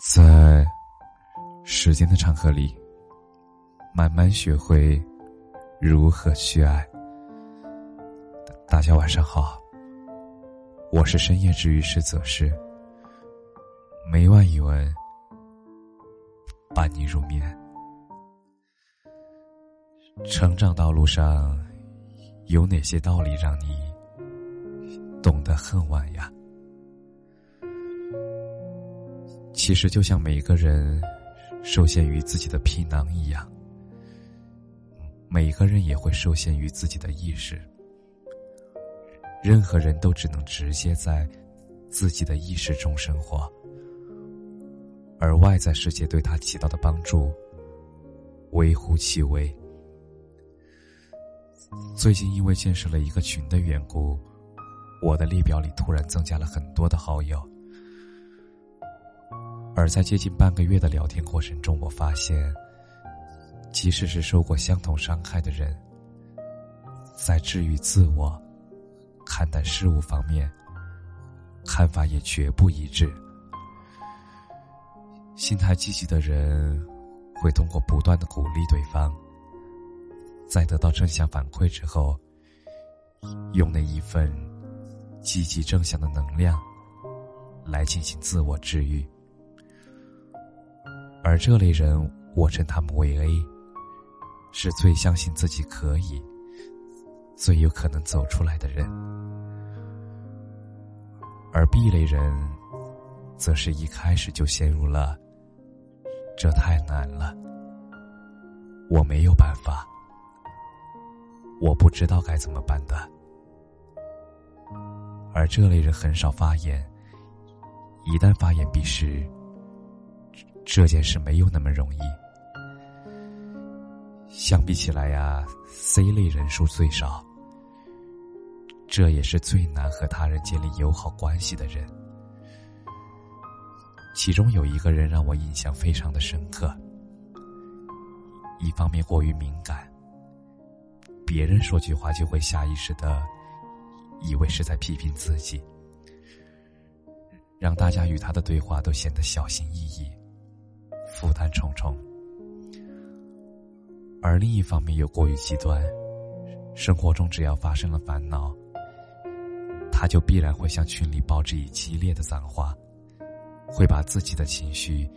在时间的长河里，慢慢学会如何去爱。大家晚上好，我是深夜治愈师则是每晚一文伴你入眠。成长道路上有哪些道理让你懂得恨晚呀？其实就像每个人受限于自己的皮囊一样，每个人也会受限于自己的意识。任何人都只能直接在自己的意识中生活，而外在世界对他起到的帮助微乎其微。最近因为建设了一个群的缘故，我的列表里突然增加了很多的好友。而在接近半个月的聊天过程中，我发现，即使是受过相同伤害的人，在治愈自我、看待事物方面，看法也绝不一致。心态积极的人，会通过不断的鼓励对方，在得到正向反馈之后，用那一份积极正向的能量，来进行自我治愈。而这类人，我称他们为 A，是最相信自己可以、最有可能走出来的人；而 B 类人，则是一开始就陷入了“这太难了，我没有办法，我不知道该怎么办”的。而这类人很少发言，一旦发言，必是。这件事没有那么容易。相比起来呀，C 类人数最少，这也是最难和他人建立友好关系的人。其中有一个人让我印象非常的深刻。一方面过于敏感，别人说句话就会下意识的以为是在批评自己，让大家与他的对话都显得小心翼翼。负担重重，而另一方面又过于极端。生活中只要发生了烦恼，他就必然会向群里报之以激烈的脏话，会把自己的情绪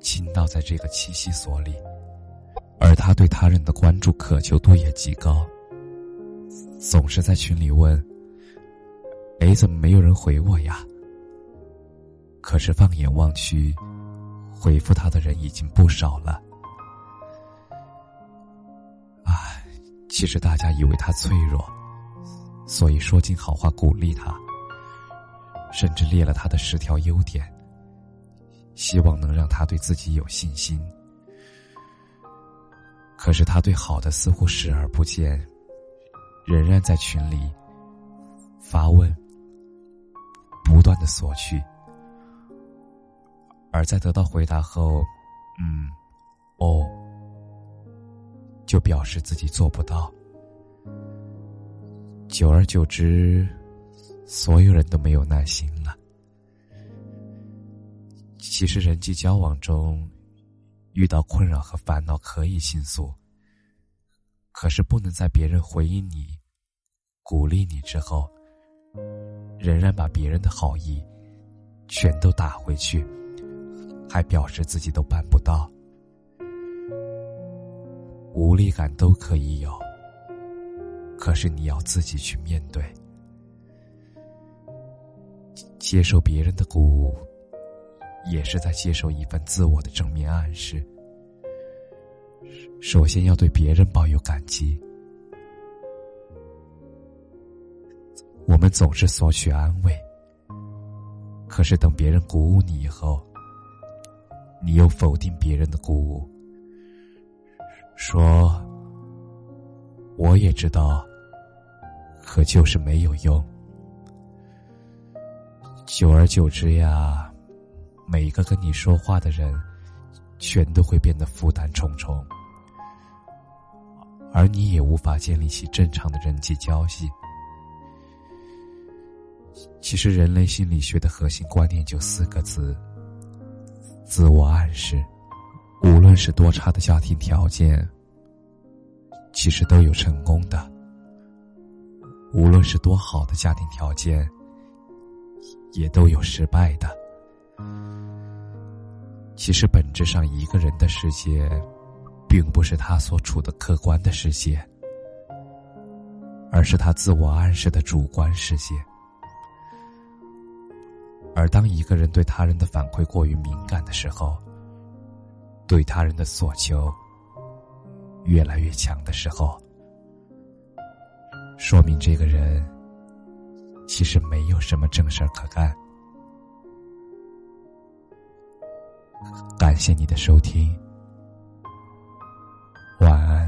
倾倒在这个栖息所里。而他对他人的关注渴求度也极高，总是在群里问：“哎，怎么没有人回我呀？”可是放眼望去。回复他的人已经不少了，唉，其实大家以为他脆弱，所以说尽好话鼓励他，甚至列了他的十条优点，希望能让他对自己有信心。可是他对好的似乎视而不见，仍然在群里发问，不断的索取。而在得到回答后，嗯，哦，就表示自己做不到。久而久之，所有人都没有耐心了。其实人际交往中，遇到困扰和烦恼可以倾诉，可是不能在别人回应你、鼓励你之后，仍然把别人的好意全都打回去。还表示自己都办不到，无力感都可以有，可是你要自己去面对，接受别人的鼓舞，也是在接受一份自我的正面暗示。首先要对别人抱有感激，我们总是索取安慰，可是等别人鼓舞你以后。你又否定别人的鼓舞，说：“我也知道，可就是没有用。”久而久之呀，每一个跟你说话的人，全都会变得负担重重，而你也无法建立起正常的人际交际。其实，人类心理学的核心观念就四个字。自我暗示，无论是多差的家庭条件，其实都有成功的；无论是多好的家庭条件，也都有失败的。其实，本质上，一个人的世界，并不是他所处的客观的世界，而是他自我暗示的主观世界。而当一个人对他人的反馈过于敏感的时候，对他人的索求越来越强的时候，说明这个人其实没有什么正事儿可干。感谢你的收听，晚安。